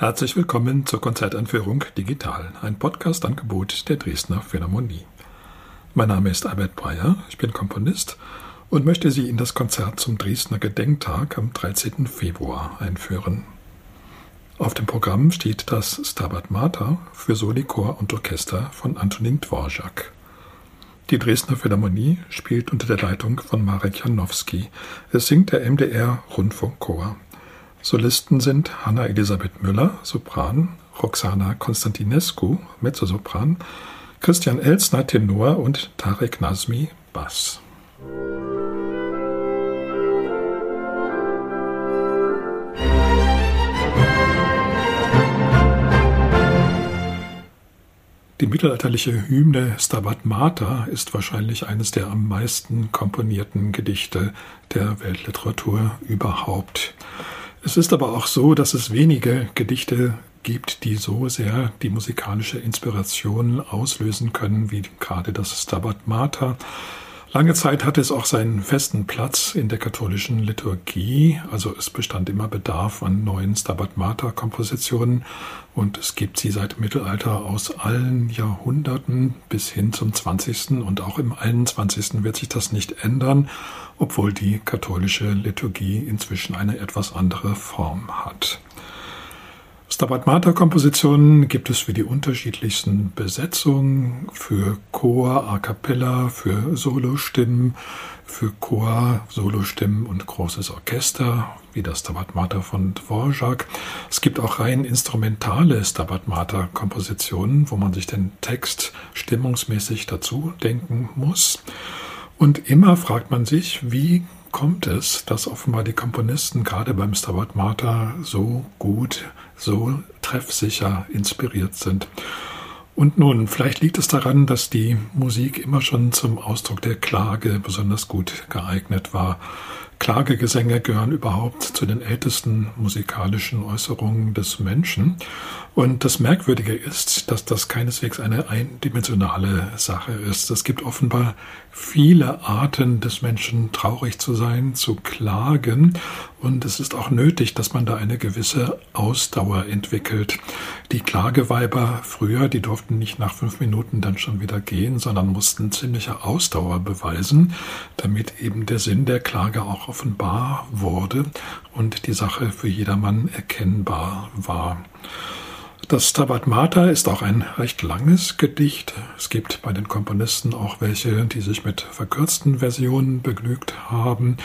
Herzlich willkommen zur Konzertanführung Digital, ein Podcast-Angebot der Dresdner Philharmonie. Mein Name ist Albert Breyer, ich bin Komponist und möchte Sie in das Konzert zum Dresdner Gedenktag am 13. Februar einführen. Auf dem Programm steht das Stabat Mater für Solichor und Orchester von Antonin Dvorak. Die Dresdner Philharmonie spielt unter der Leitung von Marek Janowski. Es singt der MDR Rundfunkchor. Solisten sind Hanna Elisabeth Müller, Sopran, Roxana Konstantinescu, Mezzosopran, Christian Elsner, Tenor und Tarek Nazmi, Bass. Die mittelalterliche Hymne Stabat Mater ist wahrscheinlich eines der am meisten komponierten Gedichte der Weltliteratur überhaupt. Es ist aber auch so, dass es wenige Gedichte gibt, die so sehr die musikalische Inspiration auslösen können wie gerade das Stabat Mater. Lange Zeit hatte es auch seinen festen Platz in der katholischen Liturgie, also es bestand immer Bedarf an neuen Stabat Mater Kompositionen und es gibt sie seit Mittelalter aus allen Jahrhunderten bis hin zum 20. und auch im 21. wird sich das nicht ändern, obwohl die katholische Liturgie inzwischen eine etwas andere Form hat. Stabat Mater Kompositionen gibt es für die unterschiedlichsten Besetzungen, für Chor, A cappella, für Solostimmen, für Chor, Solostimmen und großes Orchester, wie das Stabat Mater von Dvorak. Es gibt auch rein instrumentale Stabat Mater Kompositionen, wo man sich den Text stimmungsmäßig dazu denken muss. Und immer fragt man sich, wie kommt es, dass offenbar die Komponisten gerade beim Stabat Mater so gut, so treffsicher inspiriert sind. Und nun, vielleicht liegt es daran, dass die Musik immer schon zum Ausdruck der Klage besonders gut geeignet war. Klagegesänge gehören überhaupt zu den ältesten musikalischen Äußerungen des Menschen. Und das Merkwürdige ist, dass das keineswegs eine eindimensionale Sache ist. Es gibt offenbar viele Arten des Menschen, traurig zu sein, zu klagen. Und es ist auch nötig, dass man da eine gewisse Ausdauer entwickelt. Die Klageweiber früher, die durften nicht nach fünf Minuten dann schon wieder gehen, sondern mussten ziemliche Ausdauer beweisen, damit eben der Sinn der Klage auch offenbar wurde und die Sache für jedermann erkennbar war. Das Stabat Mater ist auch ein recht langes Gedicht. Es gibt bei den Komponisten auch welche, die sich mit verkürzten Versionen begnügt haben.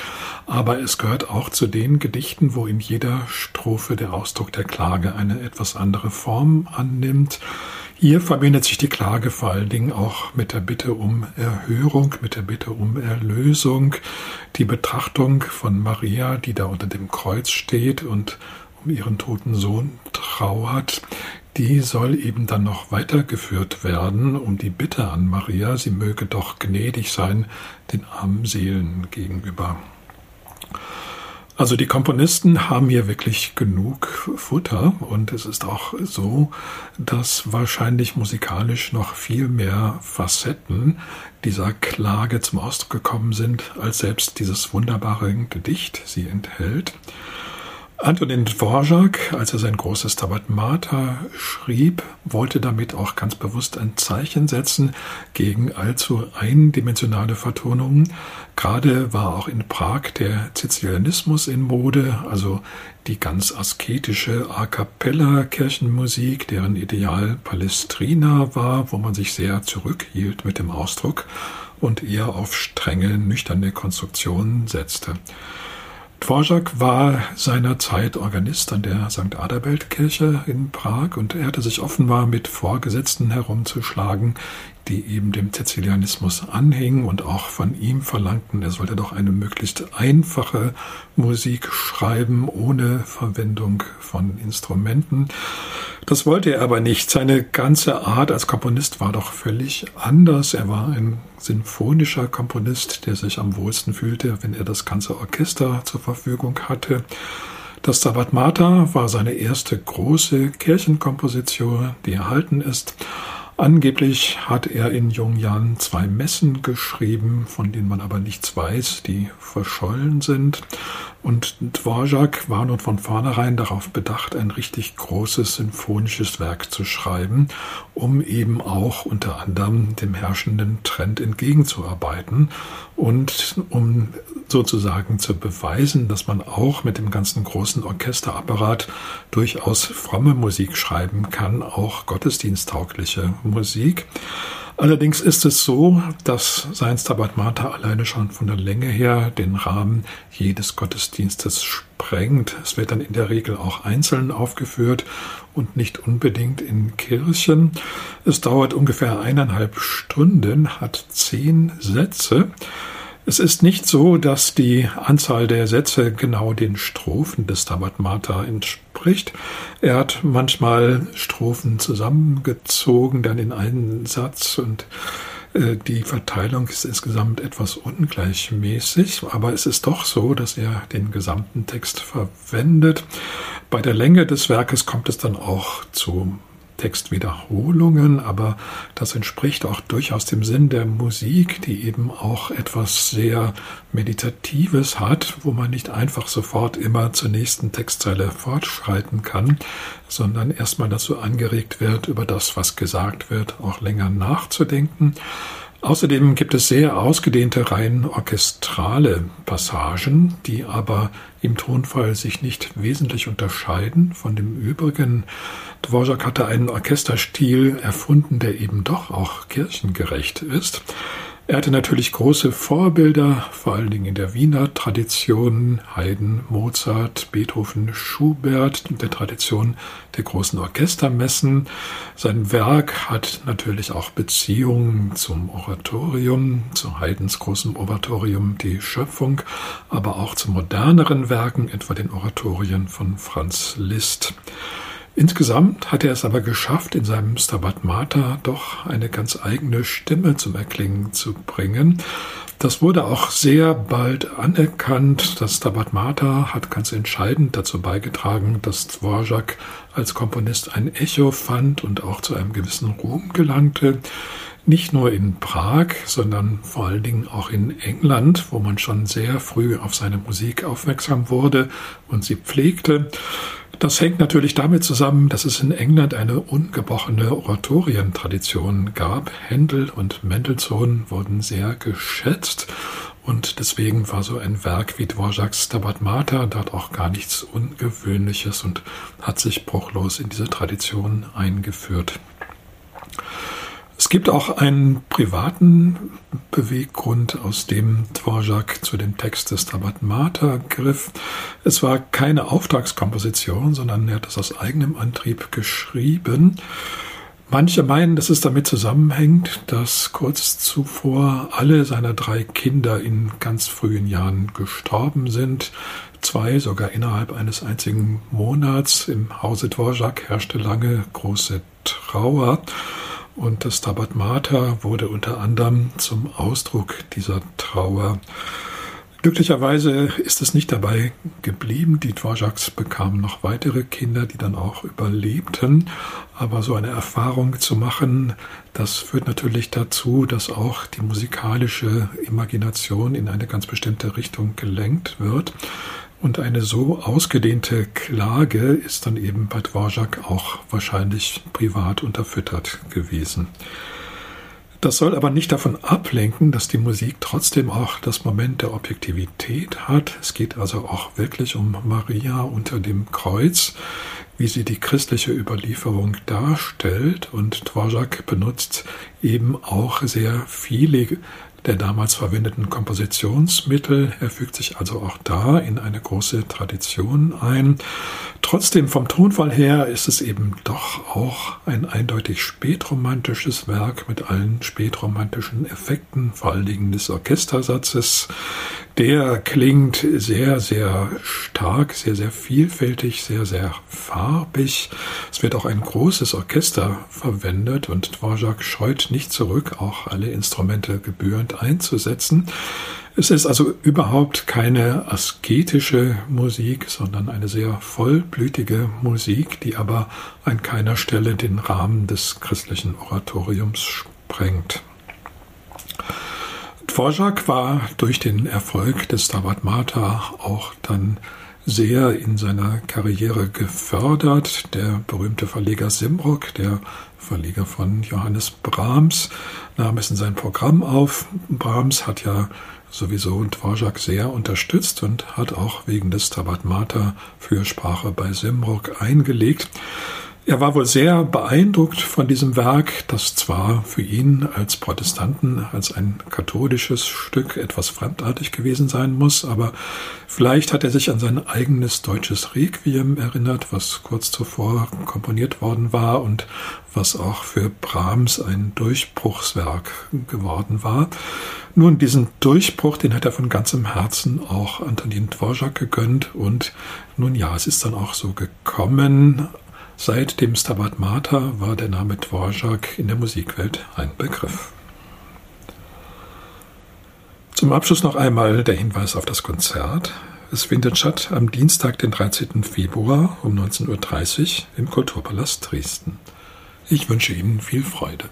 Aber es gehört auch zu den Gedichten, wo in jeder Strophe der Ausdruck der Klage eine etwas andere Form annimmt. Hier verbindet sich die Klage vor allen Dingen auch mit der Bitte um Erhörung, mit der Bitte um Erlösung, die Betrachtung von Maria, die da unter dem Kreuz steht und um ihren toten Sohn trauert, die soll eben dann noch weitergeführt werden, um die Bitte an Maria, sie möge doch gnädig sein den armen Seelen gegenüber. Also die Komponisten haben hier wirklich genug Futter und es ist auch so, dass wahrscheinlich musikalisch noch viel mehr Facetten dieser Klage zum Ausdruck gekommen sind, als selbst dieses wunderbare Gedicht sie enthält. Antonin Dvorak, als er sein großes Tabat Mater schrieb, wollte damit auch ganz bewusst ein Zeichen setzen gegen allzu eindimensionale Vertonungen. Gerade war auch in Prag der Zizilianismus in Mode, also die ganz asketische A cappella Kirchenmusik, deren Ideal Palestrina war, wo man sich sehr zurückhielt mit dem Ausdruck und eher auf strenge, nüchterne Konstruktionen setzte. Dvorak war seinerzeit Organist an der St. Adalbert-Kirche in Prag und er hatte sich offenbar mit Vorgesetzten herumzuschlagen, die eben dem Zizilianismus anhingen und auch von ihm verlangten, er sollte doch eine möglichst einfache Musik schreiben, ohne Verwendung von Instrumenten. Das wollte er aber nicht. Seine ganze Art als Komponist war doch völlig anders. Er war ein sinfonischer Komponist, der sich am wohlsten fühlte, wenn er das ganze Orchester zur Verfügung hatte. Das Stabat Mater war seine erste große Kirchenkomposition, die erhalten ist. Angeblich hat er in jungen Jahren zwei Messen geschrieben, von denen man aber nichts weiß, die verschollen sind. Und Dvorak war nun von vornherein darauf bedacht, ein richtig großes sinfonisches Werk zu schreiben, um eben auch unter anderem dem herrschenden Trend entgegenzuarbeiten und um sozusagen zu beweisen, dass man auch mit dem ganzen großen Orchesterapparat durchaus fromme Musik schreiben kann, auch gottesdiensttaugliche Musik. Allerdings ist es so, dass sein Stabat Mater alleine schon von der Länge her den Rahmen jedes Gottesdienstes sprengt. Es wird dann in der Regel auch einzeln aufgeführt und nicht unbedingt in Kirchen. Es dauert ungefähr eineinhalb Stunden, hat zehn Sätze. Es ist nicht so, dass die Anzahl der Sätze genau den Strophen des Stabat Mater entspricht. Er hat manchmal Strophen zusammengezogen, dann in einen Satz und äh, die Verteilung ist insgesamt etwas ungleichmäßig, aber es ist doch so, dass er den gesamten Text verwendet. Bei der Länge des Werkes kommt es dann auch zu Textwiederholungen, aber das entspricht auch durchaus dem Sinn der Musik, die eben auch etwas sehr Meditatives hat, wo man nicht einfach sofort immer zur nächsten Textzeile fortschreiten kann, sondern erstmal dazu angeregt wird, über das, was gesagt wird, auch länger nachzudenken. Außerdem gibt es sehr ausgedehnte, rein orchestrale Passagen, die aber im Tonfall sich nicht wesentlich unterscheiden von dem übrigen. Dvorak hatte einen Orchesterstil erfunden, der eben doch auch kirchengerecht ist. Er hatte natürlich große Vorbilder, vor allen Dingen in der Wiener Tradition, Haydn, Mozart, Beethoven, Schubert, der Tradition der großen Orchestermessen. Sein Werk hat natürlich auch Beziehungen zum Oratorium, zu Haydns großem Oratorium Die Schöpfung, aber auch zu moderneren Werken, etwa den Oratorien von Franz Liszt. Insgesamt hat er es aber geschafft, in seinem Stabat Mater doch eine ganz eigene Stimme zum Erklingen zu bringen. Das wurde auch sehr bald anerkannt. Das Stabat Mater hat ganz entscheidend dazu beigetragen, dass Dvorak als Komponist ein Echo fand und auch zu einem gewissen Ruhm gelangte. Nicht nur in Prag, sondern vor allen Dingen auch in England, wo man schon sehr früh auf seine Musik aufmerksam wurde und sie pflegte. Das hängt natürlich damit zusammen, dass es in England eine ungebrochene Oratorientradition gab. Händel und Mendelssohn wurden sehr geschätzt und deswegen war so ein Werk wie Dvorak's Stabat Mater dort auch gar nichts Ungewöhnliches und hat sich bruchlos in diese Tradition eingeführt. Es gibt auch einen privaten Beweggrund, aus dem Dvorak zu dem Text des Tabat Mater griff. Es war keine Auftragskomposition, sondern er hat es aus eigenem Antrieb geschrieben. Manche meinen, dass es damit zusammenhängt, dass kurz zuvor alle seiner drei Kinder in ganz frühen Jahren gestorben sind. Zwei sogar innerhalb eines einzigen Monats. Im Hause Dvorak herrschte lange große Trauer. Und das Stabat Mater wurde unter anderem zum Ausdruck dieser Trauer. Glücklicherweise ist es nicht dabei geblieben. Die Dvoraks bekamen noch weitere Kinder, die dann auch überlebten. Aber so eine Erfahrung zu machen, das führt natürlich dazu, dass auch die musikalische Imagination in eine ganz bestimmte Richtung gelenkt wird. Und eine so ausgedehnte Klage ist dann eben bei Dvorak auch wahrscheinlich privat unterfüttert gewesen. Das soll aber nicht davon ablenken, dass die Musik trotzdem auch das Moment der Objektivität hat. Es geht also auch wirklich um Maria unter dem Kreuz, wie sie die christliche Überlieferung darstellt. Und Dvorak benutzt eben auch sehr viele der damals verwendeten Kompositionsmittel. Er fügt sich also auch da in eine große Tradition ein. Trotzdem vom Tonfall her ist es eben doch auch ein eindeutig spätromantisches Werk mit allen spätromantischen Effekten, vor allen Dingen des Orchestersatzes. Der klingt sehr, sehr stark, sehr, sehr vielfältig, sehr, sehr farbig. Es wird auch ein großes Orchester verwendet und Dvorak scheut nicht zurück, auch alle Instrumente gebührend einzusetzen. Es ist also überhaupt keine asketische Musik, sondern eine sehr vollblütige Musik, die aber an keiner Stelle den Rahmen des christlichen Oratoriums sprengt. Dvorak war durch den Erfolg des Stabat Mater auch dann sehr in seiner Karriere gefördert. Der berühmte Verleger Simrock, der Verleger von Johannes Brahms, nahm es in sein Programm auf. Brahms hat ja sowieso Dvorak sehr unterstützt und hat auch wegen des Stabat Mater für Sprache bei Simrock eingelegt. Er war wohl sehr beeindruckt von diesem Werk, das zwar für ihn als Protestanten, als ein katholisches Stück etwas fremdartig gewesen sein muss, aber vielleicht hat er sich an sein eigenes deutsches Requiem erinnert, was kurz zuvor komponiert worden war und was auch für Brahms ein Durchbruchswerk geworden war. Nun, diesen Durchbruch, den hat er von ganzem Herzen auch Antonin Dvorak gegönnt und nun ja, es ist dann auch so gekommen, Seit dem Stabat Mater war der Name Dvorak in der Musikwelt ein Begriff. Zum Abschluss noch einmal der Hinweis auf das Konzert. Es findet statt am Dienstag, den 13. Februar um 19.30 Uhr im Kulturpalast Dresden. Ich wünsche Ihnen viel Freude.